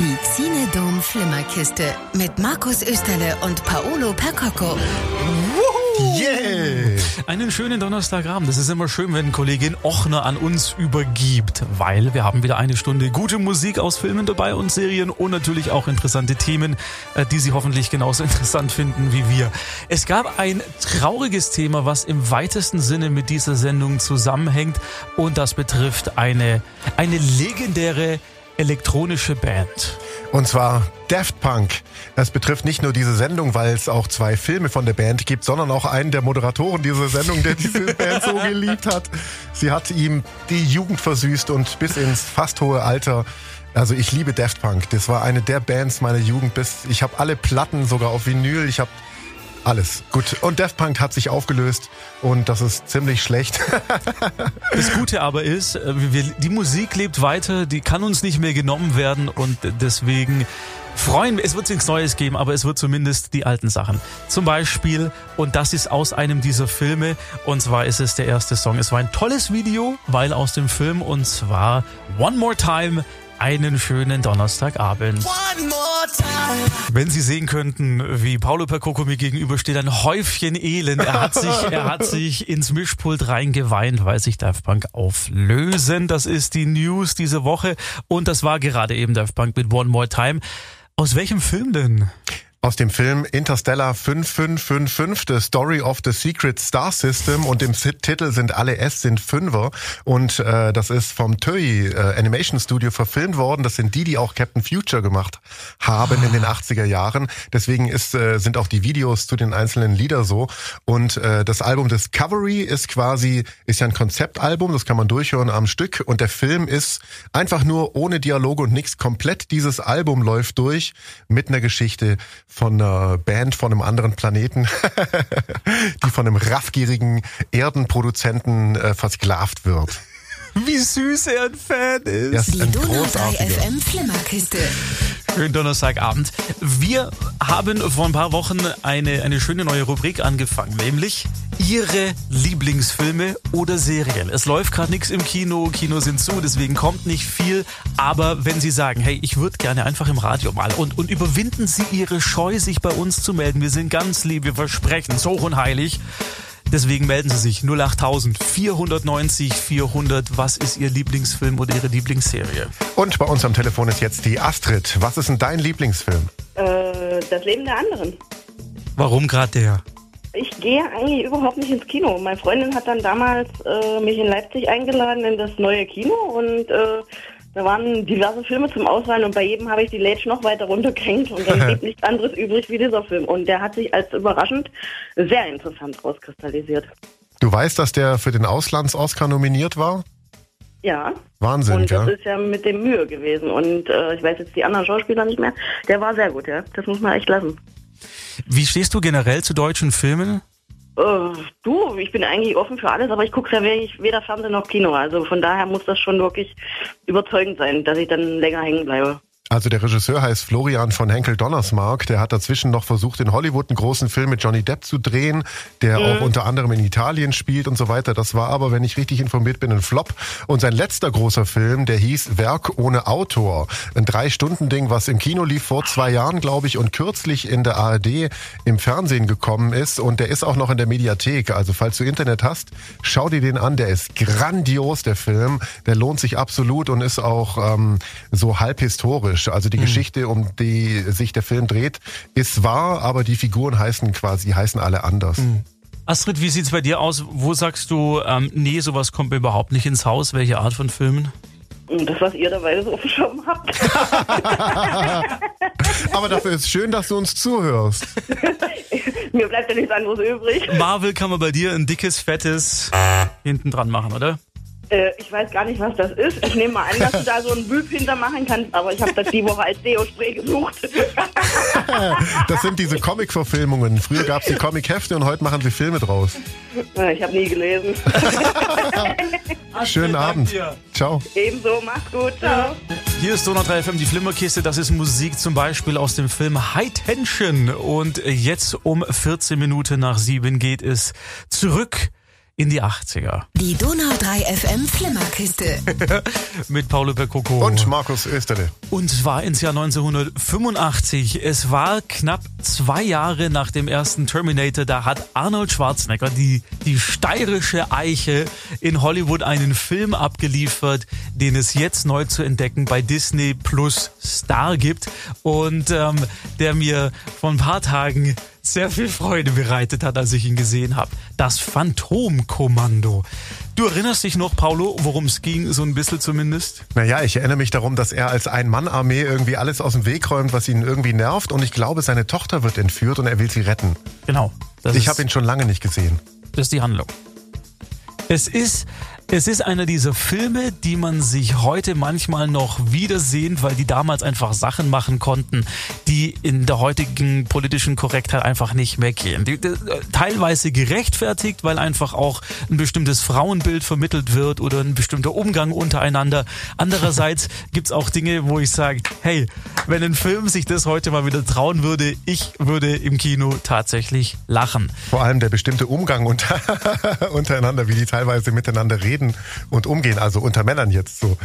Die Xinedom Flimmerkiste mit Markus Österle und Paolo Percocco. Yeah! Einen schönen Donnerstagabend. Es ist immer schön, wenn Kollegin Ochner an uns übergibt, weil wir haben wieder eine Stunde gute Musik aus Filmen dabei und Serien und natürlich auch interessante Themen, äh, die Sie hoffentlich genauso interessant finden wie wir. Es gab ein trauriges Thema, was im weitesten Sinne mit dieser Sendung zusammenhängt und das betrifft eine, eine legendäre elektronische Band. Und zwar Daft Punk. Das betrifft nicht nur diese Sendung, weil es auch zwei Filme von der Band gibt, sondern auch einen der Moderatoren dieser Sendung, der diese Band so geliebt hat. Sie hat ihm die Jugend versüßt und bis ins fast hohe Alter also ich liebe Daft Punk. Das war eine der Bands meiner Jugend. Bis ich habe alle Platten sogar auf Vinyl. Ich habe alles. Gut. Und Daft Punk hat sich aufgelöst und das ist ziemlich schlecht. das Gute aber ist, äh, wir, die Musik lebt weiter, die kann uns nicht mehr genommen werden und deswegen freuen wir, es wird nichts Neues geben, aber es wird zumindest die alten Sachen. Zum Beispiel, und das ist aus einem dieser Filme, und zwar ist es der erste Song. Es war ein tolles Video, weil aus dem Film, und zwar One More Time einen schönen Donnerstagabend. Wenn Sie sehen könnten, wie Paolo Percoco mir gegenübersteht, ein Häufchen Elend. Er hat sich, er hat sich ins Mischpult reingeweint, weil sich Daft Punk auflösen. Das ist die News diese Woche. Und das war gerade eben Daft Punk mit One More Time. Aus welchem Film denn? Aus dem Film Interstellar 5555, The Story of the Secret Star System und im Titel sind alle S sind Fünfer und äh, das ist vom TOEI äh, Animation Studio verfilmt worden. Das sind die, die auch Captain Future gemacht haben in den 80er Jahren. Deswegen ist, äh, sind auch die Videos zu den einzelnen Lieder so und äh, das Album Discovery ist quasi, ist ja ein Konzeptalbum, das kann man durchhören am Stück und der Film ist einfach nur ohne Dialoge und nichts. Komplett dieses Album läuft durch mit einer Geschichte von einer Band von einem anderen Planeten, die von einem raffgierigen Erdenproduzenten äh, versklavt wird. Wie süß er ein Fan ist. Ja, ist die Donau 3 FM Flimmerkiste. Schönen Donnerstagabend. Wir haben vor ein paar Wochen eine, eine schöne neue Rubrik angefangen, nämlich Ihre Lieblingsfilme oder Serien. Es läuft gerade nichts im Kino, Kinos sind zu, deswegen kommt nicht viel. Aber wenn Sie sagen, hey, ich würde gerne einfach im Radio mal und, und überwinden Sie Ihre Scheu, sich bei uns zu melden. Wir sind ganz lieb, wir versprechen es hoch und heilig. Deswegen melden Sie sich 08000 490 400. Was ist Ihr Lieblingsfilm oder Ihre Lieblingsserie? Und bei uns am Telefon ist jetzt die Astrid. Was ist denn dein Lieblingsfilm? Äh, das Leben der anderen. Warum gerade der? Ich gehe eigentlich überhaupt nicht ins Kino. Meine Freundin hat dann damals äh, mich in Leipzig eingeladen in das neue Kino und äh, da waren diverse Filme zum Auswählen und bei jedem habe ich die Lage noch weiter runtergehängt und dann blieb nichts anderes übrig wie dieser Film. Und der hat sich als überraschend sehr interessant rauskristallisiert. Du weißt, dass der für den Auslands-Oscar nominiert war? Ja. Wahnsinn, Und das ja. ist ja mit dem Mühe gewesen. Und äh, ich weiß jetzt die anderen Schauspieler nicht mehr. Der war sehr gut, ja. Das muss man echt lassen. Wie stehst du generell zu deutschen Filmen? Äh, du, ich bin eigentlich offen für alles, aber ich gucke ja weder Fernsehen noch Kino. Also von daher muss das schon wirklich überzeugend sein, dass ich dann länger hängen bleibe. Also der Regisseur heißt Florian von Henkel Donnersmark. Der hat dazwischen noch versucht, in Hollywood einen großen Film mit Johnny Depp zu drehen, der mhm. auch unter anderem in Italien spielt und so weiter. Das war aber, wenn ich richtig informiert bin, ein Flop. Und sein letzter großer Film, der hieß Werk ohne Autor. Ein Drei-Stunden-Ding, was im Kino lief vor zwei Jahren, glaube ich, und kürzlich in der ARD im Fernsehen gekommen ist. Und der ist auch noch in der Mediathek. Also falls du Internet hast, schau dir den an. Der ist grandios, der Film. Der lohnt sich absolut und ist auch ähm, so halb historisch. Also die mhm. Geschichte, um die sich der Film dreht, ist wahr, aber die Figuren heißen quasi, heißen alle anders. Mhm. Astrid, wie sieht's bei dir aus? Wo sagst du, ähm, nee, sowas kommt mir überhaupt nicht ins Haus? Welche Art von Filmen? Das, was ihr dabei so auf dem Schirm habt. Aber dafür ist schön, dass du uns zuhörst. Mir bleibt ja nichts anderes übrig. Marvel kann man bei dir ein dickes, fettes hinten dran machen, oder? Äh, ich weiß gar nicht, was das ist. Ich nehme mal an, dass du da so einen Büb hintermachen kannst, aber ich habe das die Woche als Deo-Spray gesucht. das sind diese Comic-Verfilmungen. Früher gab es die Comic-Hefte und heute machen sie Filme draus. Ich habe nie gelesen. Schönen Abend. Ciao. Ebenso, mach's gut. Ciao. Hier ist Donau 3 FM, die Flimmerkiste. Das ist Musik zum Beispiel aus dem Film High Tension. Und jetzt um 14 Minuten nach sieben geht es zurück in die 80er. Die Donau 3 FM Flimmerkiste. Mit Paulo Percoco. Und Markus Österle. Und zwar ins Jahr 1985. Es war knapp zwei Jahre nach dem ersten Terminator. Da hat Arnold Schwarzenegger, die, die steirische Eiche, in Hollywood einen Film abgeliefert, den es jetzt neu zu entdecken bei Disney Plus Star gibt. Und ähm, der mir vor ein paar Tagen sehr viel Freude bereitet hat, als ich ihn gesehen habe. Das Phantomkommando. Du erinnerst dich noch, Paulo, worum es ging, so ein bisschen zumindest? Naja, ich erinnere mich darum, dass er als Ein-Mann-Armee irgendwie alles aus dem Weg räumt, was ihn irgendwie nervt. Und ich glaube, seine Tochter wird entführt und er will sie retten. Genau. ich habe ihn schon lange nicht gesehen. Das ist die Handlung. Es ist es ist einer dieser Filme, die man sich heute manchmal noch wiedersehen, weil die damals einfach Sachen machen konnten, die in der heutigen politischen Korrektheit einfach nicht mehr gehen. Die, die, teilweise gerechtfertigt, weil einfach auch ein bestimmtes Frauenbild vermittelt wird oder ein bestimmter Umgang untereinander. Andererseits gibt's auch Dinge, wo ich sage, hey, wenn ein Film sich das heute mal wieder trauen würde, ich würde im Kino tatsächlich lachen. Vor allem der bestimmte Umgang unter, untereinander, wie die teilweise miteinander reden reden und umgehen, also unter Männern jetzt so.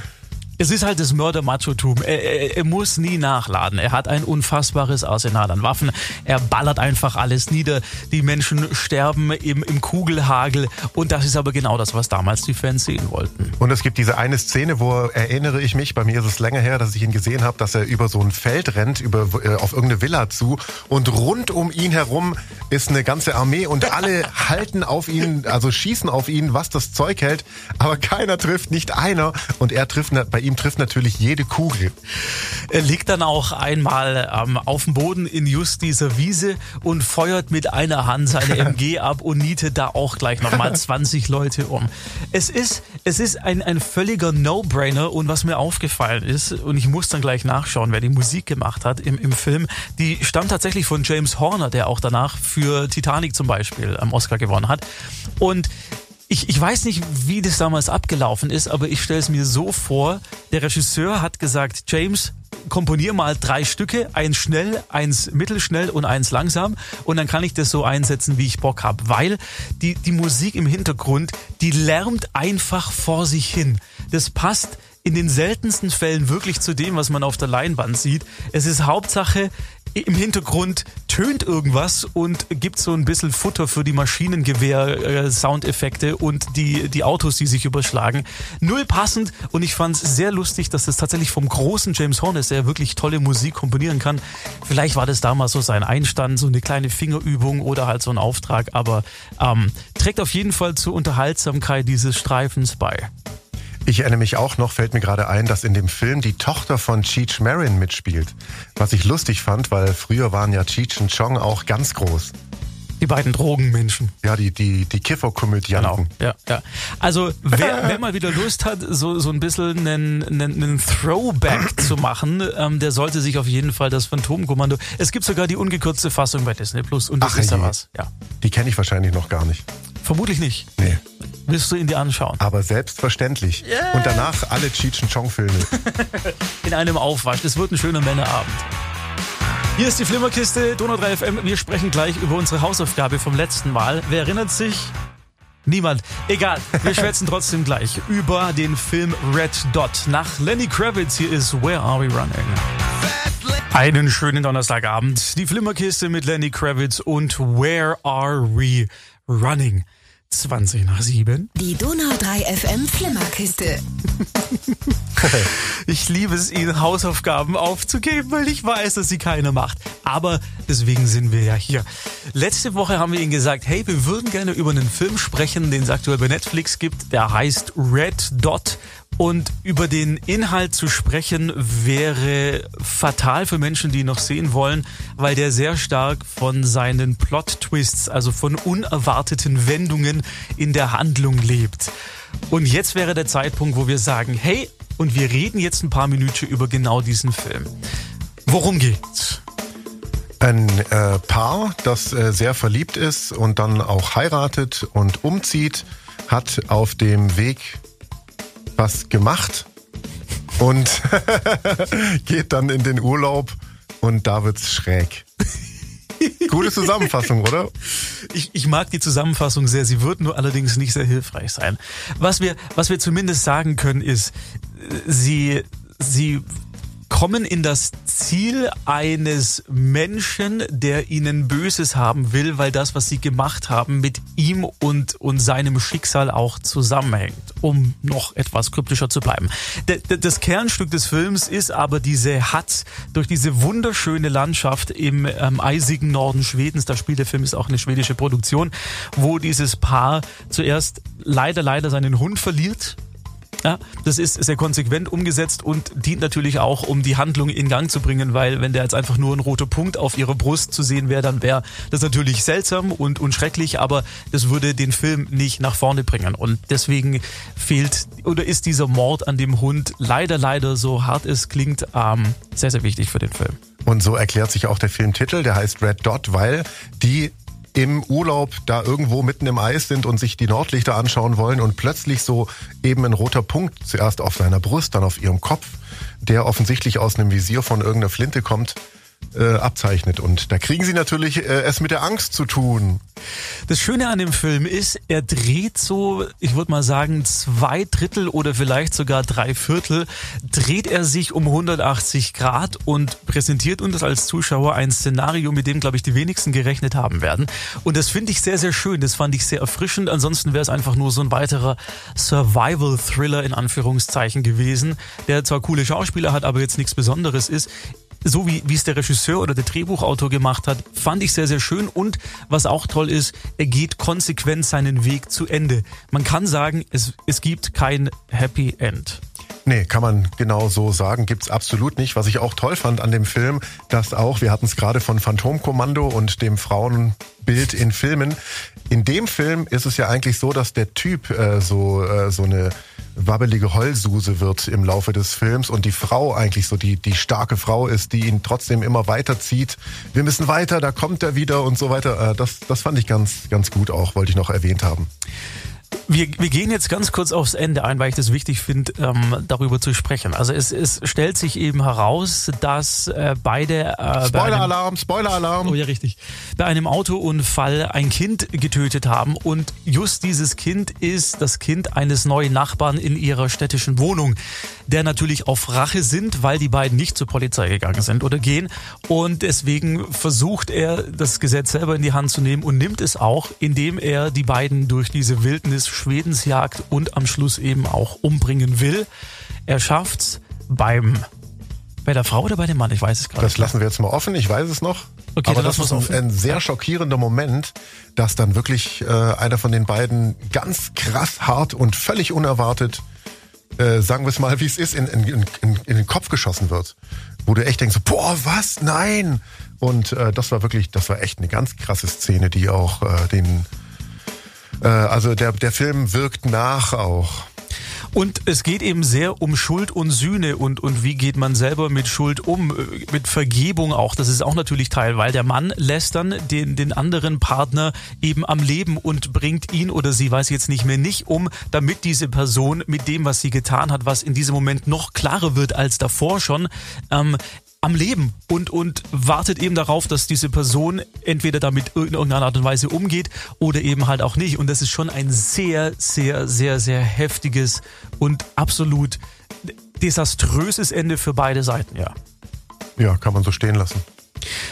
Es ist halt das Mörder-Machotum. Er, er, er, muss nie nachladen. Er hat ein unfassbares Arsenal an Waffen. Er ballert einfach alles nieder. Die Menschen sterben im, im Kugelhagel. Und das ist aber genau das, was damals die Fans sehen wollten. Und es gibt diese eine Szene, wo erinnere ich mich, bei mir ist es länger her, dass ich ihn gesehen habe, dass er über so ein Feld rennt, über, äh, auf irgendeine Villa zu. Und rund um ihn herum ist eine ganze Armee und alle halten auf ihn, also schießen auf ihn, was das Zeug hält. Aber keiner trifft, nicht einer. Und er trifft bei ihm trifft natürlich jede Kugel. Er liegt dann auch einmal ähm, auf dem Boden in just dieser Wiese und feuert mit einer Hand seine MG ab und nietet da auch gleich nochmal 20 Leute um. Es ist, es ist ein, ein völliger No-Brainer und was mir aufgefallen ist, und ich muss dann gleich nachschauen, wer die Musik gemacht hat im, im Film, die stammt tatsächlich von James Horner, der auch danach für Titanic zum Beispiel am Oscar gewonnen hat. Und ich, ich weiß nicht, wie das damals abgelaufen ist, aber ich stelle es mir so vor, der Regisseur hat gesagt, James, komponier mal drei Stücke, eins schnell, eins mittelschnell und eins langsam und dann kann ich das so einsetzen, wie ich Bock habe, weil die, die Musik im Hintergrund, die lärmt einfach vor sich hin. Das passt in den seltensten Fällen wirklich zu dem, was man auf der Leinwand sieht. Es ist Hauptsache, im Hintergrund tönt irgendwas und gibt so ein bisschen Futter für die Maschinengewehr-Soundeffekte äh, und die, die Autos, die sich überschlagen. Null passend und ich fand es sehr lustig, dass das tatsächlich vom großen James Horn ist, der wirklich tolle Musik komponieren kann. Vielleicht war das damals so sein Einstand, so eine kleine Fingerübung oder halt so ein Auftrag, aber ähm, trägt auf jeden Fall zur Unterhaltsamkeit dieses Streifens bei. Ich erinnere mich auch noch, fällt mir gerade ein, dass in dem Film die Tochter von Cheech Marin mitspielt. Was ich lustig fand, weil früher waren ja Cheech und Chong auch ganz groß. Die beiden Drogenmenschen. Ja, die, die, die Kifferkomödianten. Genau. Ja, ja. Also, wer, wer mal wieder Lust hat, so, so ein bisschen einen, einen, einen Throwback zu machen, ähm, der sollte sich auf jeden Fall das Phantomkommando. Es gibt sogar die ungekürzte Fassung bei Disney Plus und das Ach, ist da was. Ja. Die kenne ich wahrscheinlich noch gar nicht. Vermutlich nicht. Nee. Willst du ihn dir anschauen? Aber selbstverständlich. Yeah. Und danach alle Cheech Chong-Filme. In einem Aufwasch. Das wird ein schöner Männerabend. Hier ist die Flimmerkiste, Donau 3 FM. Wir sprechen gleich über unsere Hausaufgabe vom letzten Mal. Wer erinnert sich? Niemand. Egal. Wir schwätzen trotzdem gleich über den Film Red Dot. Nach Lenny Kravitz hier ist Where Are We Running? Einen schönen Donnerstagabend. Die Flimmerkiste mit Lenny Kravitz und Where Are We Running? 20 nach 7. Die Donau 3 FM Flimmerkiste. ich liebe es, Ihnen Hausaufgaben aufzugeben, weil ich weiß, dass sie keiner macht. Aber deswegen sind wir ja hier. Letzte Woche haben wir Ihnen gesagt, hey, wir würden gerne über einen Film sprechen, den es aktuell bei Netflix gibt. Der heißt Red Dot und über den Inhalt zu sprechen wäre fatal für Menschen, die ihn noch sehen wollen, weil der sehr stark von seinen Plot-Twists, also von unerwarteten Wendungen in der Handlung lebt. Und jetzt wäre der Zeitpunkt, wo wir sagen, hey, und wir reden jetzt ein paar Minuten über genau diesen Film. Worum geht's? Ein äh, Paar, das äh, sehr verliebt ist und dann auch heiratet und umzieht, hat auf dem Weg was gemacht und geht dann in den Urlaub und da wird's schräg. Gute Zusammenfassung, oder? Ich, ich mag die Zusammenfassung sehr. Sie wird nur allerdings nicht sehr hilfreich sein. Was wir, was wir zumindest sagen können, ist, sie, sie kommen in das Ziel eines Menschen, der ihnen Böses haben will, weil das, was sie gemacht haben, mit ihm und, und seinem Schicksal auch zusammenhängt, um noch etwas kryptischer zu bleiben. Das Kernstück des Films ist aber diese Hut durch diese wunderschöne Landschaft im ähm, eisigen Norden Schwedens. Das Spiel der Film ist auch eine schwedische Produktion, wo dieses Paar zuerst leider, leider seinen Hund verliert ja, das ist sehr konsequent umgesetzt und dient natürlich auch, um die Handlung in Gang zu bringen, weil wenn der jetzt einfach nur ein roter Punkt auf ihrer Brust zu sehen wäre, dann wäre das natürlich seltsam und, und schrecklich, aber das würde den Film nicht nach vorne bringen. Und deswegen fehlt oder ist dieser Mord an dem Hund leider, leider, so hart es klingt, ähm, sehr, sehr wichtig für den Film. Und so erklärt sich auch der Filmtitel, der heißt Red Dot, weil die im Urlaub da irgendwo mitten im Eis sind und sich die Nordlichter anschauen wollen und plötzlich so eben ein roter Punkt zuerst auf seiner Brust, dann auf ihrem Kopf, der offensichtlich aus einem Visier von irgendeiner Flinte kommt, äh, abzeichnet. Und da kriegen sie natürlich äh, es mit der Angst zu tun. Das Schöne an dem Film ist, er dreht so, ich würde mal sagen, zwei Drittel oder vielleicht sogar drei Viertel, dreht er sich um 180 Grad und präsentiert uns als Zuschauer ein Szenario, mit dem, glaube ich, die wenigsten gerechnet haben werden. Und das finde ich sehr, sehr schön. Das fand ich sehr erfrischend. Ansonsten wäre es einfach nur so ein weiterer Survival-Thriller in Anführungszeichen gewesen, der zwar coole Schauspieler hat, aber jetzt nichts Besonderes ist so wie, wie es der Regisseur oder der Drehbuchautor gemacht hat, fand ich sehr, sehr schön. Und was auch toll ist, er geht konsequent seinen Weg zu Ende. Man kann sagen, es, es gibt kein Happy End. Nee, kann man genau so sagen. Gibt's absolut nicht. Was ich auch toll fand an dem Film, dass auch, wir hatten es gerade von Phantomkommando und dem Frauenbild in Filmen. In dem Film ist es ja eigentlich so, dass der Typ äh, so, äh, so eine wabbelige Heulsuse wird im Laufe des Films und die Frau eigentlich so die, die starke Frau ist, die ihn trotzdem immer weiterzieht. Wir müssen weiter, da kommt er wieder und so weiter. Äh, das, das fand ich ganz, ganz gut auch, wollte ich noch erwähnt haben. Wir, wir gehen jetzt ganz kurz aufs Ende ein, weil ich das wichtig finde, ähm, darüber zu sprechen. Also es, es stellt sich eben heraus, dass äh, beide... Äh, Spoiler-Alarm, Spoiler-Alarm. Oh ja, richtig. Bei einem Autounfall ein Kind getötet haben und just dieses Kind ist das Kind eines neuen Nachbarn in ihrer städtischen Wohnung, der natürlich auf Rache sind, weil die beiden nicht zur Polizei gegangen sind oder gehen. Und deswegen versucht er, das Gesetz selber in die Hand zu nehmen und nimmt es auch, indem er die beiden durch diese Wildnis Schwedens jagt und am Schluss eben auch umbringen will. Er schafft's beim bei der Frau oder bei dem Mann? Ich weiß es gerade. Das lassen wir jetzt mal offen. Ich weiß es noch. Okay, Aber das ist ein, ein, sehr schockierender Moment, dass dann wirklich äh, einer von den beiden ganz krass hart und völlig unerwartet, äh, sagen wir es mal, wie es ist, in, in, in, in den Kopf geschossen wird. Wo du echt denkst, boah, was? Nein! Und äh, das war wirklich, das war echt eine ganz krasse Szene, die auch äh, den äh, also der, der Film wirkt nach auch. Und es geht eben sehr um Schuld und Sühne und, und wie geht man selber mit Schuld um, äh, mit Vergebung auch. Das ist auch natürlich Teil, weil der Mann lässt dann den, den anderen Partner eben am Leben und bringt ihn oder sie, weiß jetzt nicht mehr, nicht um, damit diese Person mit dem, was sie getan hat, was in diesem Moment noch klarer wird als davor schon, ähm, am Leben und, und wartet eben darauf, dass diese Person entweder damit in irgendeiner Art und Weise umgeht oder eben halt auch nicht. Und das ist schon ein sehr, sehr, sehr, sehr heftiges und absolut desaströses Ende für beide Seiten, ja. Ja, kann man so stehen lassen.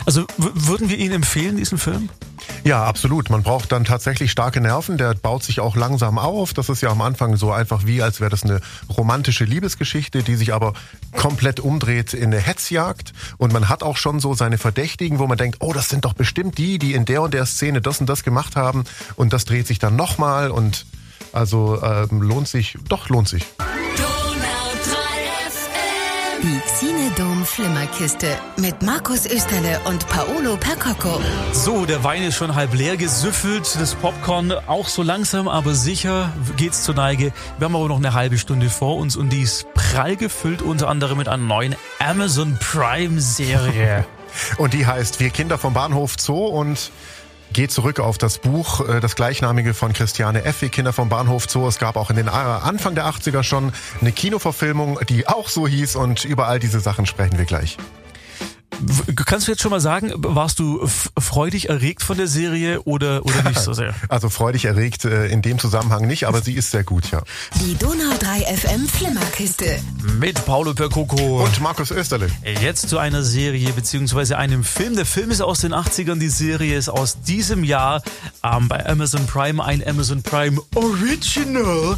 Also würden wir Ihnen empfehlen, diesen Film? Ja, absolut. Man braucht dann tatsächlich starke Nerven. Der baut sich auch langsam auf. Das ist ja am Anfang so einfach wie, als wäre das eine romantische Liebesgeschichte, die sich aber komplett umdreht in eine Hetzjagd. Und man hat auch schon so seine Verdächtigen, wo man denkt, oh, das sind doch bestimmt die, die in der und der Szene das und das gemacht haben. Und das dreht sich dann nochmal und also ähm, lohnt sich, doch lohnt sich. Die Xinedom Flimmerkiste mit Markus Österle und Paolo Percocco. So, der Wein ist schon halb leer gesüffelt, das Popcorn auch so langsam, aber sicher geht's zur Neige. Wir haben aber noch eine halbe Stunde vor uns und die ist prall gefüllt, unter anderem mit einer neuen Amazon Prime Serie. und die heißt Wir Kinder vom Bahnhof Zoo und geht zurück auf das Buch, äh, das gleichnamige von Christiane Effi, Kinder vom Bahnhof Zoo. Es gab auch in den Anfang der 80er schon eine Kinoverfilmung, die auch so hieß und über all diese Sachen sprechen wir gleich. Kannst du jetzt schon mal sagen, warst du freudig erregt von der Serie oder, oder nicht so sehr? Also freudig erregt äh, in dem Zusammenhang nicht, aber sie ist sehr gut, ja. Die Donau 3 FM Flimmerkiste. Mit Paulo Percoco. Und Markus Österle. Jetzt zu einer Serie beziehungsweise einem Film. Der Film ist aus den 80ern, die Serie ist aus diesem Jahr ähm, bei Amazon Prime, ein Amazon Prime Original.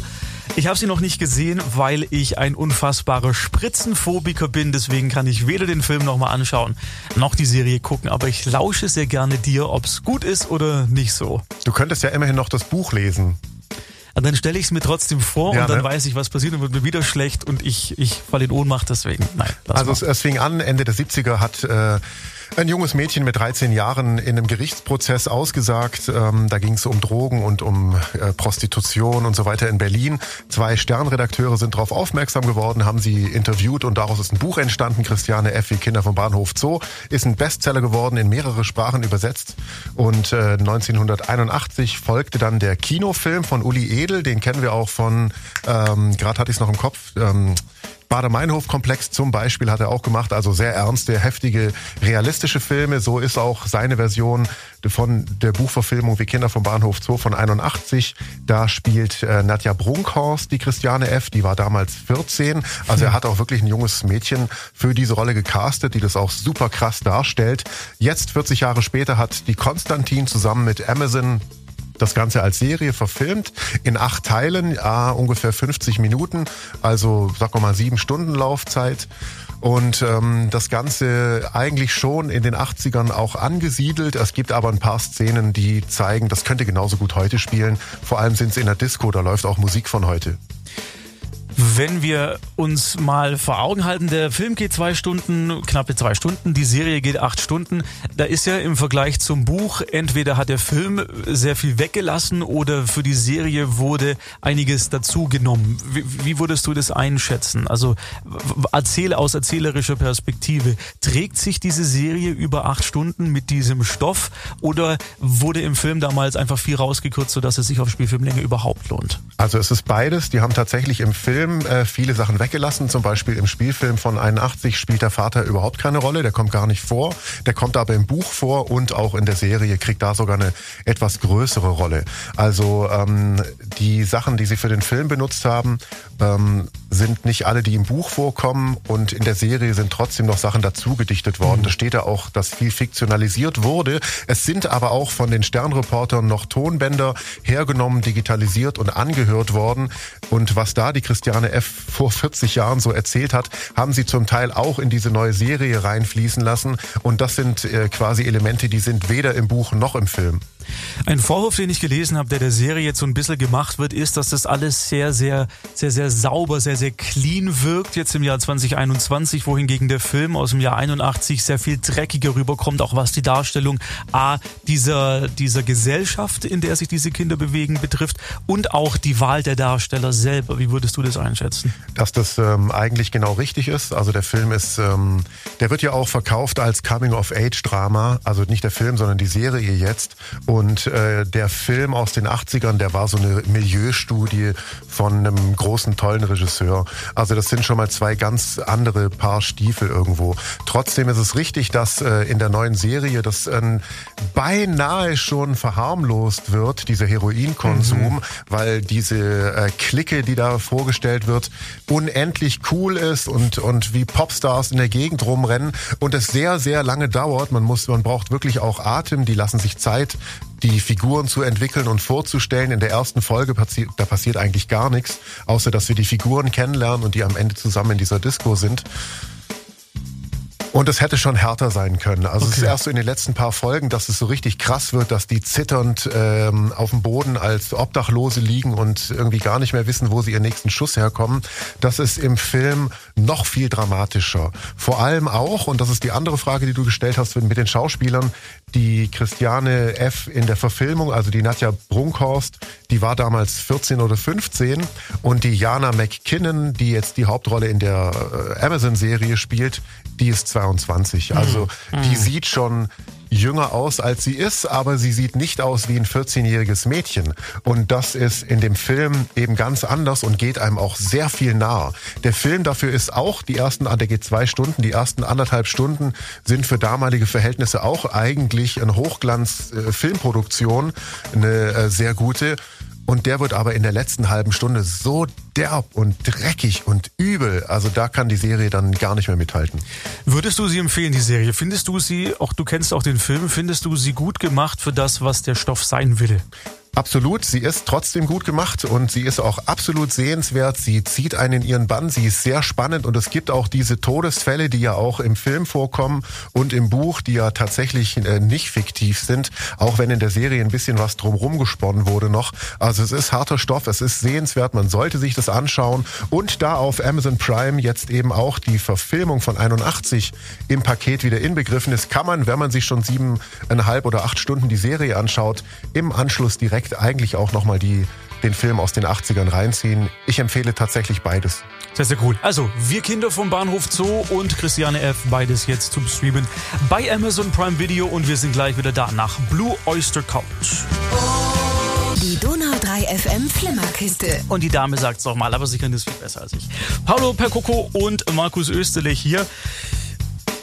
Ich habe sie noch nicht gesehen, weil ich ein unfassbarer Spritzenphobiker bin. Deswegen kann ich weder den Film nochmal anschauen, noch die Serie gucken. Aber ich lausche sehr gerne dir, ob es gut ist oder nicht so. Du könntest ja immerhin noch das Buch lesen. Und dann stelle ich es mir trotzdem vor ja, und dann ne? weiß ich, was passiert und wird mir wieder schlecht und ich, ich falle in Ohnmacht deswegen. Nein. Also es, es, fing an, Ende der 70er hat äh, ein junges Mädchen mit 13 Jahren in einem Gerichtsprozess ausgesagt. Ähm, da ging es um Drogen und um äh, Prostitution und so weiter in Berlin. Zwei Sternredakteure sind darauf aufmerksam geworden, haben sie interviewt und daraus ist ein Buch entstanden. Christiane wie Kinder vom Bahnhof Zoo ist ein Bestseller geworden, in mehrere Sprachen übersetzt. Und äh, 1981 folgte dann der Kinofilm von Uli Edel. Den kennen wir auch von, ähm, gerade hatte ich es noch im Kopf, ähm, Bader-Meinhof-Komplex zum Beispiel hat er auch gemacht, also sehr ernste, heftige, realistische Filme. So ist auch seine Version von der Buchverfilmung Wie Kinder vom Bahnhof Zoo von 81. Da spielt äh, Nadja Brunkhorst die Christiane F., die war damals 14. Also er hat auch wirklich ein junges Mädchen für diese Rolle gecastet, die das auch super krass darstellt. Jetzt, 40 Jahre später, hat die Konstantin zusammen mit Amazon das Ganze als Serie verfilmt in acht Teilen, ja, ungefähr 50 Minuten, also sag mal sieben Stunden Laufzeit. Und ähm, das Ganze eigentlich schon in den 80ern auch angesiedelt. Es gibt aber ein paar Szenen, die zeigen, das könnte genauso gut heute spielen. Vor allem sind es in der Disco, da läuft auch Musik von heute. Wenn wir uns mal vor Augen halten, der Film geht zwei Stunden, knappe zwei Stunden, die Serie geht acht Stunden. Da ist ja im Vergleich zum Buch, entweder hat der Film sehr viel weggelassen oder für die Serie wurde einiges dazu genommen. Wie, wie würdest du das einschätzen? Also erzähle aus erzählerischer Perspektive. Trägt sich diese Serie über acht Stunden mit diesem Stoff oder wurde im Film damals einfach viel rausgekürzt, sodass es sich auf Spielfilmlänge überhaupt lohnt? Also es ist beides. Die haben tatsächlich im Film Film äh, viele Sachen weggelassen. Zum Beispiel im Spielfilm von 81 spielt der Vater überhaupt keine Rolle. Der kommt gar nicht vor. Der kommt aber im Buch vor und auch in der Serie kriegt da sogar eine etwas größere Rolle. Also ähm, die Sachen, die sie für den Film benutzt haben, ähm, sind nicht alle, die im Buch vorkommen und in der Serie sind trotzdem noch Sachen dazu gedichtet worden. Mhm. Da steht ja auch, dass viel fiktionalisiert wurde. Es sind aber auch von den Sternreportern noch Tonbänder hergenommen, digitalisiert und angehört worden. Und was da die Christiane F. vor 40 Jahren so erzählt hat, haben sie zum Teil auch in diese neue Serie reinfließen lassen. Und das sind äh, quasi Elemente, die sind weder im Buch noch im Film. Ein Vorwurf, den ich gelesen habe, der der Serie jetzt so ein bisschen gemacht wird, ist, dass das alles sehr, sehr, sehr, sehr sauber, sehr, sehr clean wirkt jetzt im Jahr 2021, wohingegen der Film aus dem Jahr 81 sehr viel dreckiger rüberkommt, auch was die Darstellung A, dieser, dieser Gesellschaft, in der sich diese Kinder bewegen, betrifft und auch die Wahl der Darsteller selber. Wie würdest du das einschätzen? Dass das ähm, eigentlich genau richtig ist. Also der Film ist, ähm, der wird ja auch verkauft als Coming-of-Age-Drama, also nicht der Film, sondern die Serie jetzt. Und und äh, der Film aus den 80ern, der war so eine Milieustudie von einem großen, tollen Regisseur. Also das sind schon mal zwei ganz andere Paar Stiefel irgendwo. Trotzdem ist es richtig, dass äh, in der neuen Serie das äh, beinahe schon verharmlost wird, dieser Heroinkonsum, mhm. weil diese äh, Clique, die da vorgestellt wird, unendlich cool ist und, und wie Popstars in der Gegend rumrennen und es sehr, sehr lange dauert. Man muss, man braucht wirklich auch Atem, die lassen sich Zeit, die Figuren zu entwickeln und vorzustellen. In der ersten Folge passiert, da passiert eigentlich gar nichts, außer dass wir die Figuren kennenlernen und die am Ende zusammen in dieser Disco sind. Und es hätte schon härter sein können. Also okay. es ist erst so in den letzten paar Folgen, dass es so richtig krass wird, dass die zitternd ähm, auf dem Boden als Obdachlose liegen und irgendwie gar nicht mehr wissen, wo sie ihren nächsten Schuss herkommen. Das ist im Film noch viel dramatischer. Vor allem auch, und das ist die andere Frage, die du gestellt hast mit den Schauspielern, die Christiane F. in der Verfilmung, also die Nadja Brunkhorst, die war damals 14 oder 15 und die Jana McKinnon, die jetzt die Hauptrolle in der äh, Amazon-Serie spielt, die ist 22. Also mhm. die mhm. sieht schon jünger aus, als sie ist, aber sie sieht nicht aus wie ein 14-jähriges Mädchen. Und das ist in dem Film eben ganz anders und geht einem auch sehr viel nahe. Der Film dafür ist auch die ersten, der geht zwei Stunden, die ersten anderthalb Stunden sind für damalige Verhältnisse auch eigentlich eine Hochglanz-Filmproduktion, eine äh, sehr gute. Und der wird aber in der letzten halben Stunde so derb und dreckig und übel. Also da kann die Serie dann gar nicht mehr mithalten. Würdest du sie empfehlen, die Serie? Findest du sie, auch du kennst auch den Film, findest du sie gut gemacht für das, was der Stoff sein will? Absolut, sie ist trotzdem gut gemacht und sie ist auch absolut sehenswert. Sie zieht einen in ihren Bann, sie ist sehr spannend und es gibt auch diese Todesfälle, die ja auch im Film vorkommen und im Buch, die ja tatsächlich äh, nicht fiktiv sind, auch wenn in der Serie ein bisschen was drumherum gesponnen wurde noch. Also es ist harter Stoff, es ist sehenswert, man sollte sich das anschauen und da auf Amazon Prime jetzt eben auch die Verfilmung von 81 im Paket wieder inbegriffen ist, kann man, wenn man sich schon siebeneinhalb oder acht Stunden die Serie anschaut, im Anschluss direkt direkt eigentlich auch nochmal die, den Film aus den 80ern reinziehen. Ich empfehle tatsächlich beides. Sehr, sehr cool. Also, wir Kinder vom Bahnhof Zoo und Christiane F. Beides jetzt zum Streamen bei Amazon Prime Video und wir sind gleich wieder da nach Blue Oyster Cult. Die Donau 3 FM Flimmerkiste. Und die Dame sagt es auch mal, aber sie kann das viel besser als ich. Paolo Percoco und Markus Österle hier.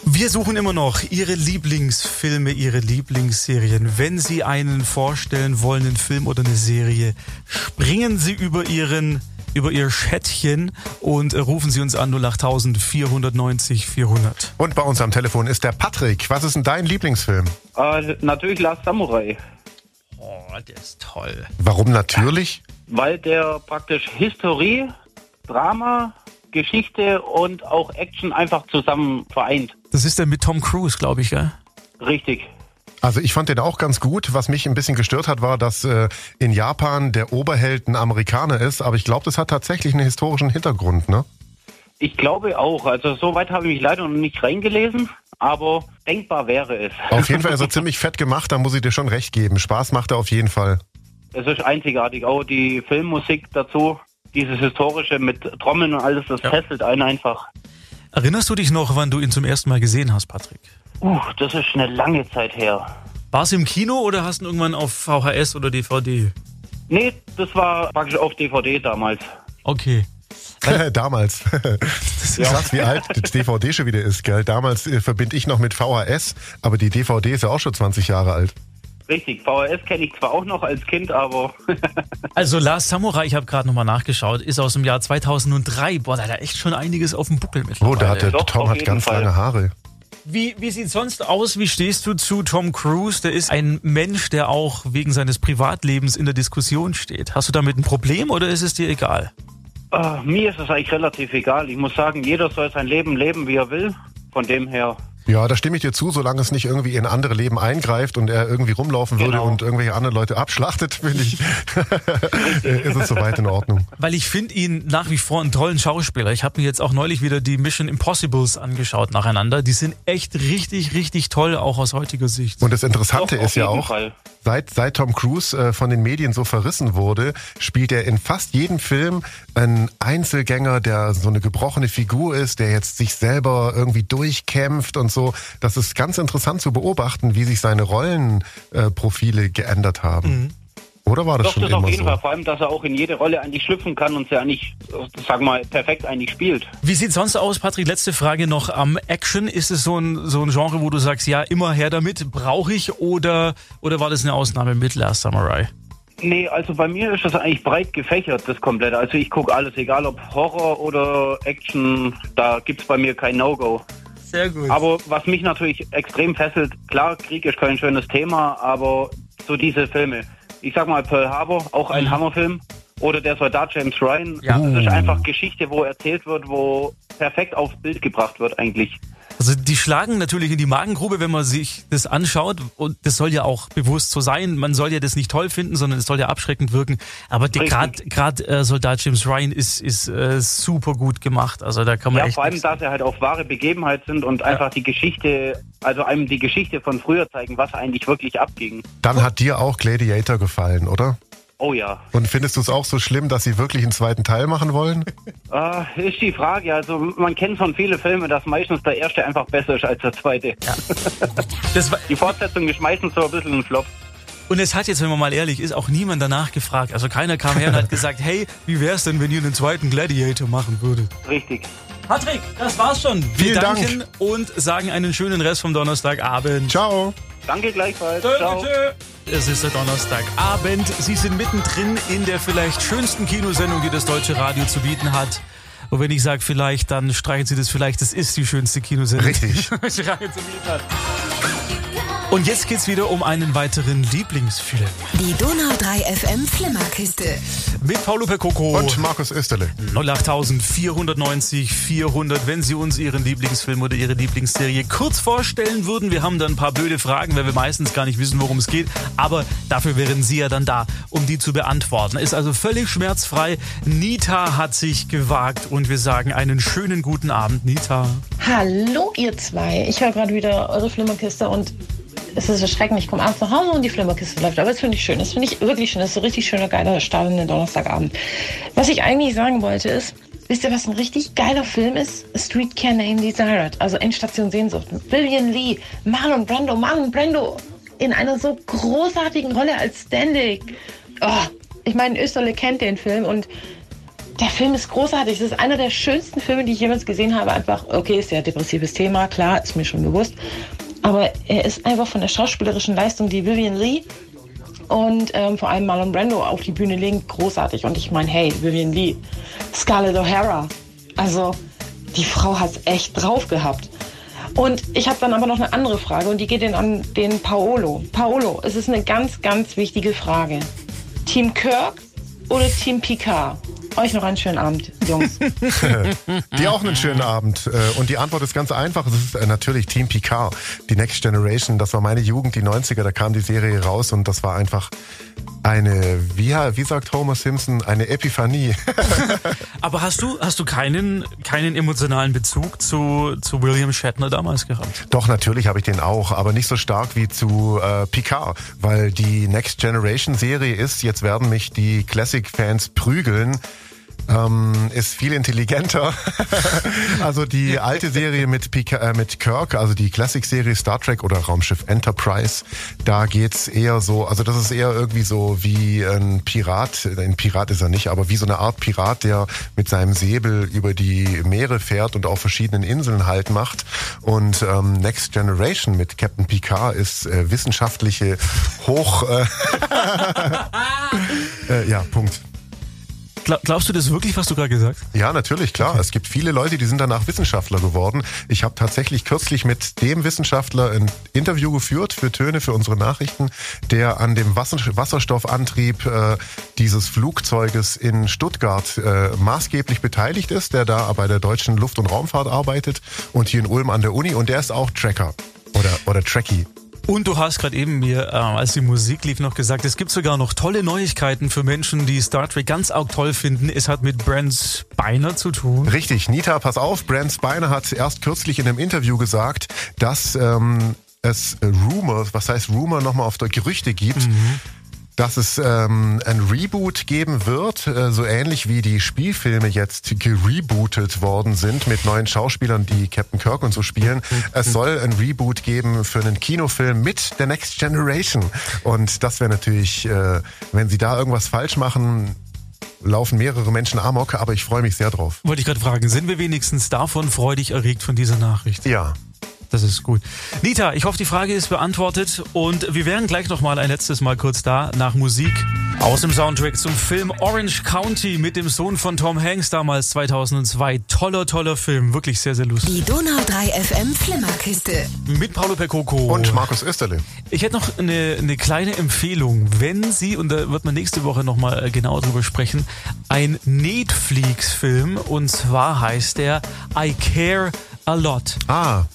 Wir suchen immer noch Ihre Lieblingsfilme, Ihre Lieblingsserien. Wenn Sie einen vorstellen wollen, einen Film oder eine Serie, springen Sie über Ihren über Ihr Schätzchen und rufen Sie uns an 08000 490 400. Und bei uns am Telefon ist der Patrick. Was ist denn dein Lieblingsfilm? Äh, natürlich Last Samurai. Oh, der ist toll. Warum natürlich? Weil der praktisch Historie, Drama, Geschichte und auch Action einfach zusammen vereint. Das ist der mit Tom Cruise, glaube ich, gell? Richtig. Also ich fand den auch ganz gut. Was mich ein bisschen gestört hat, war, dass äh, in Japan der Oberheld ein Amerikaner ist. Aber ich glaube, das hat tatsächlich einen historischen Hintergrund, ne? Ich glaube auch. Also soweit habe ich mich leider noch nicht reingelesen, aber denkbar wäre es. Auf jeden Fall ist er ziemlich fett gemacht, da muss ich dir schon recht geben. Spaß macht er auf jeden Fall. Es ist einzigartig. Auch die Filmmusik dazu dieses Historische mit Trommeln und alles, das ja. fesselt einen einfach. Erinnerst du dich noch, wann du ihn zum ersten Mal gesehen hast, Patrick? Uh, das ist eine lange Zeit her. War es im Kino oder hast du ihn irgendwann auf VHS oder DVD? Nee, das war praktisch auf DVD damals. Okay. Damals. Das ist ja. krass, wie alt die DVD schon wieder ist, gell? Damals äh, verbinde ich noch mit VHS, aber die DVD ist ja auch schon 20 Jahre alt. Richtig, VHS kenne ich zwar auch noch als Kind, aber. also Last Samurai, ich habe gerade nochmal nachgeschaut, ist aus dem Jahr 2003. Boah, da hat er echt schon einiges auf dem Buckel mittlerweile. Oh, da hat der Doch, Tom hat ganz Fall. lange Haare. Wie, wie sieht sonst aus? Wie stehst du zu Tom Cruise? Der ist ein Mensch, der auch wegen seines Privatlebens in der Diskussion steht. Hast du damit ein Problem oder ist es dir egal? Uh, mir ist es eigentlich relativ egal. Ich muss sagen, jeder soll sein Leben leben, wie er will. Von dem her ja, da stimme ich dir zu, solange es nicht irgendwie in andere Leben eingreift und er irgendwie rumlaufen würde genau. und irgendwelche anderen Leute abschlachtet, finde ich, ist es soweit in Ordnung. Weil ich finde ihn nach wie vor einen tollen Schauspieler. Ich habe mir jetzt auch neulich wieder die Mission Impossibles angeschaut nacheinander. Die sind echt richtig, richtig toll, auch aus heutiger Sicht. Und das Interessante Doch, ist ja auch, Fall. Seit, seit Tom Cruise äh, von den Medien so verrissen wurde, spielt er in fast jedem Film einen Einzelgänger, der so eine gebrochene Figur ist, der jetzt sich selber irgendwie durchkämpft und so. Das ist ganz interessant zu beobachten, wie sich seine Rollenprofile äh, geändert haben. Mhm. Oder war das Doch, schon das immer auf jeden so? Fall. Vor allem, dass er auch in jede Rolle eigentlich schlüpfen kann und sie eigentlich, sag mal, perfekt eigentlich spielt. Wie sieht sonst aus, Patrick? Letzte Frage noch am Action. Ist es so ein, so ein Genre, wo du sagst, ja, immer her damit, brauche ich oder, oder war das eine Ausnahme mit Last Samurai? Nee, also bei mir ist das eigentlich breit gefächert, das komplette. Also ich gucke alles, egal ob Horror oder Action, da gibt es bei mir kein No-Go. Sehr gut. Aber was mich natürlich extrem fesselt, klar, Krieg ist kein schönes Thema, aber so diese Filme. Ich sag mal Pearl Harbor, auch ein mhm. Hammerfilm. Oder der Soldat James Ryan. Ja. Das ist einfach Geschichte, wo erzählt wird, wo perfekt aufs Bild gebracht wird eigentlich. Also die schlagen natürlich in die Magengrube, wenn man sich das anschaut. Und das soll ja auch bewusst so sein. Man soll ja das nicht toll finden, sondern es soll ja abschreckend wirken. Aber gerade gerade äh, Soldat James Ryan ist ist äh, super gut gemacht. Also da kann man ja echt vor allem, dass er halt auch wahre Begebenheit sind und ja. einfach die Geschichte, also einem die Geschichte von früher zeigen, was eigentlich wirklich abging. Dann hat dir auch Gladiator gefallen, oder? Oh ja. Und findest du es auch so schlimm, dass sie wirklich einen zweiten Teil machen wollen? Äh, ist die Frage. Also man kennt von viele Filme, dass meistens der erste einfach besser ist als der zweite. Ja. die Fortsetzung ist meistens so ein bisschen ein Flop. Und es hat jetzt, wenn man mal ehrlich ist, auch niemand danach gefragt. Also keiner kam her und hat gesagt, hey, wie wär's denn, wenn ihr einen zweiten Gladiator machen würdet? Richtig. Patrick, das war's schon. Wir Vielen danken Dank. und sagen einen schönen Rest vom Donnerstagabend. Ciao. Danke gleichfalls. Tschö, Ciao. Es ist der Donnerstagabend. Sie sind mittendrin in der vielleicht schönsten Kinosendung, die das deutsche Radio zu bieten hat. Und wenn ich sage vielleicht, dann streichen Sie das vielleicht. Das ist die schönste Kinosendung. Richtig. die das Radio zu bieten hat. Und jetzt geht's wieder um einen weiteren Lieblingsfilm. Die Donau 3 FM Flimmerkiste. Mit Paulo Percoco. Und Markus Österle. 08490 400, wenn Sie uns Ihren Lieblingsfilm oder Ihre Lieblingsserie kurz vorstellen würden. Wir haben dann ein paar blöde Fragen, weil wir meistens gar nicht wissen, worum es geht. Aber dafür wären Sie ja dann da, um die zu beantworten. Ist also völlig schmerzfrei. Nita hat sich gewagt und wir sagen einen schönen guten Abend, Nita. Hallo ihr zwei. Ich höre gerade wieder eure Flimmerkiste und es ist erschreckend. Ich komme abends nach Hause und die Flimmerkiste läuft. Aber das finde ich schön. Das finde ich wirklich schön. Das ist so richtig schöner, geiler Start in den Donnerstagabend. Was ich eigentlich sagen wollte ist, wisst ihr, was ein richtig geiler Film ist? Street Can Name Desired. Also Endstation Sehnsucht. Vivian Lee, Marlon Brando, Marlon Brando in einer so großartigen Rolle als Stanley. Oh, ich meine, Österle kennt den Film und der Film ist großartig. Es ist einer der schönsten Filme, die ich jemals gesehen habe. Einfach, okay, ist ja ein depressives Thema, klar, ist mir schon bewusst. Aber er ist einfach von der schauspielerischen Leistung, die Vivian Lee und ähm, vor allem Marlon Brando auf die Bühne legen, großartig. Und ich meine, hey, Vivian Lee, Scarlett O'Hara. Also, die Frau hat's echt drauf gehabt. Und ich habe dann aber noch eine andere Frage und die geht den an den Paolo. Paolo, es ist eine ganz, ganz wichtige Frage. Team Kirk oder Team Picard? Euch noch einen schönen Abend, Jungs. Dir auch einen schönen Abend. Äh, Und die Antwort ist ganz einfach. Es ist äh, natürlich Team Picard, die Next Generation. Das war meine Jugend, die 90er. Da kam die Serie raus und das war einfach eine, wie, wie sagt Homer Simpson, eine Epiphanie. Aber hast du, hast du keinen, keinen emotionalen Bezug zu, zu William Shatner damals gehabt? Doch, natürlich habe ich den auch, aber nicht so stark wie zu äh, Picard, weil die Next Generation Serie ist, jetzt werden mich die Classic-Fans prügeln, ähm, ist viel intelligenter. also die alte Serie mit, Pika, äh, mit Kirk, also die Classic-Serie Star Trek oder Raumschiff Enterprise, da geht's eher so, also das ist eher irgendwie so wie ein Pirat, ein Pirat ist er nicht, aber wie so eine Art Pirat, der mit seinem Säbel über die Meere fährt und auf verschiedenen Inseln Halt macht. Und ähm, Next Generation mit Captain Picard ist äh, wissenschaftliche Hoch... Äh, äh, ja, Punkt. Glaubst du das wirklich, was du gerade gesagt hast? Ja, natürlich, klar. Es gibt viele Leute, die sind danach Wissenschaftler geworden. Ich habe tatsächlich kürzlich mit dem Wissenschaftler ein Interview geführt für Töne, für unsere Nachrichten, der an dem Wasserstoffantrieb äh, dieses Flugzeuges in Stuttgart äh, maßgeblich beteiligt ist, der da bei der deutschen Luft- und Raumfahrt arbeitet und hier in Ulm an der Uni und der ist auch Tracker oder, oder Trekkie. Und du hast gerade eben mir, äh, als die Musik lief, noch gesagt, es gibt sogar noch tolle Neuigkeiten für Menschen, die Star Trek ganz auch toll finden. Es hat mit Brent Spiner zu tun. Richtig, Nita, pass auf, Brent Spiner hat erst kürzlich in einem Interview gesagt, dass ähm, es Rumor, was heißt Rumor nochmal auf der Gerüchte gibt, mhm dass es ähm, ein Reboot geben wird, äh, so ähnlich wie die Spielfilme jetzt gerebootet worden sind mit neuen Schauspielern, die Captain Kirk und so spielen. Es soll ein Reboot geben für einen Kinofilm mit der Next Generation. Und das wäre natürlich, äh, wenn sie da irgendwas falsch machen, laufen mehrere Menschen amok, aber ich freue mich sehr drauf. Wollte ich gerade fragen, sind wir wenigstens davon freudig erregt von dieser Nachricht? Ja. Das ist gut. Nita, ich hoffe, die Frage ist beantwortet und wir wären gleich noch mal ein letztes Mal kurz da nach Musik aus dem Soundtrack zum Film Orange County mit dem Sohn von Tom Hanks damals 2002. Toller, toller Film, wirklich sehr, sehr lustig. Die Donau 3 FM Flimmerkiste mit Paulo Percoco und Markus Österle. Ich hätte noch eine, eine kleine Empfehlung, wenn Sie und da wird man nächste Woche noch mal genau drüber sprechen, ein Netflix-Film und zwar heißt der I Care a Lot. Ah.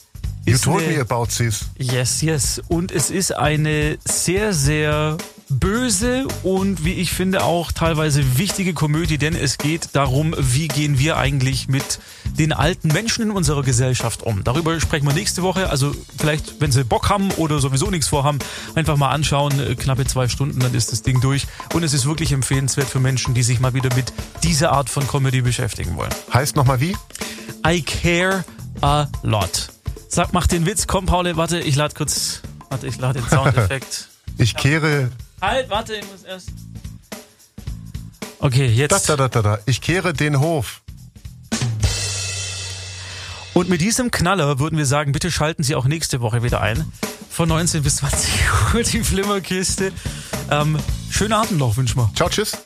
You told me about this. Yes, yes. Und es ist eine sehr, sehr böse und wie ich finde auch teilweise wichtige Komödie, denn es geht darum, wie gehen wir eigentlich mit den alten Menschen in unserer Gesellschaft um. Darüber sprechen wir nächste Woche. Also vielleicht, wenn Sie Bock haben oder sowieso nichts vorhaben, einfach mal anschauen. Knappe zwei Stunden, dann ist das Ding durch. Und es ist wirklich empfehlenswert für Menschen, die sich mal wieder mit dieser Art von Comedy beschäftigen wollen. Heißt nochmal wie? I care a lot. Sag, mach den Witz. Komm, Paul, warte, ich lade kurz, warte, ich lade den Soundeffekt. ich kehre... Halt, warte, ich muss erst... Okay, jetzt. Da, da, da, da. Ich kehre den Hof. Und mit diesem Knaller würden wir sagen, bitte schalten Sie auch nächste Woche wieder ein. Von 19 bis 20 Uhr die Flimmerkiste. Ähm, schönen Abend noch, wünschen wir. Ciao, tschüss.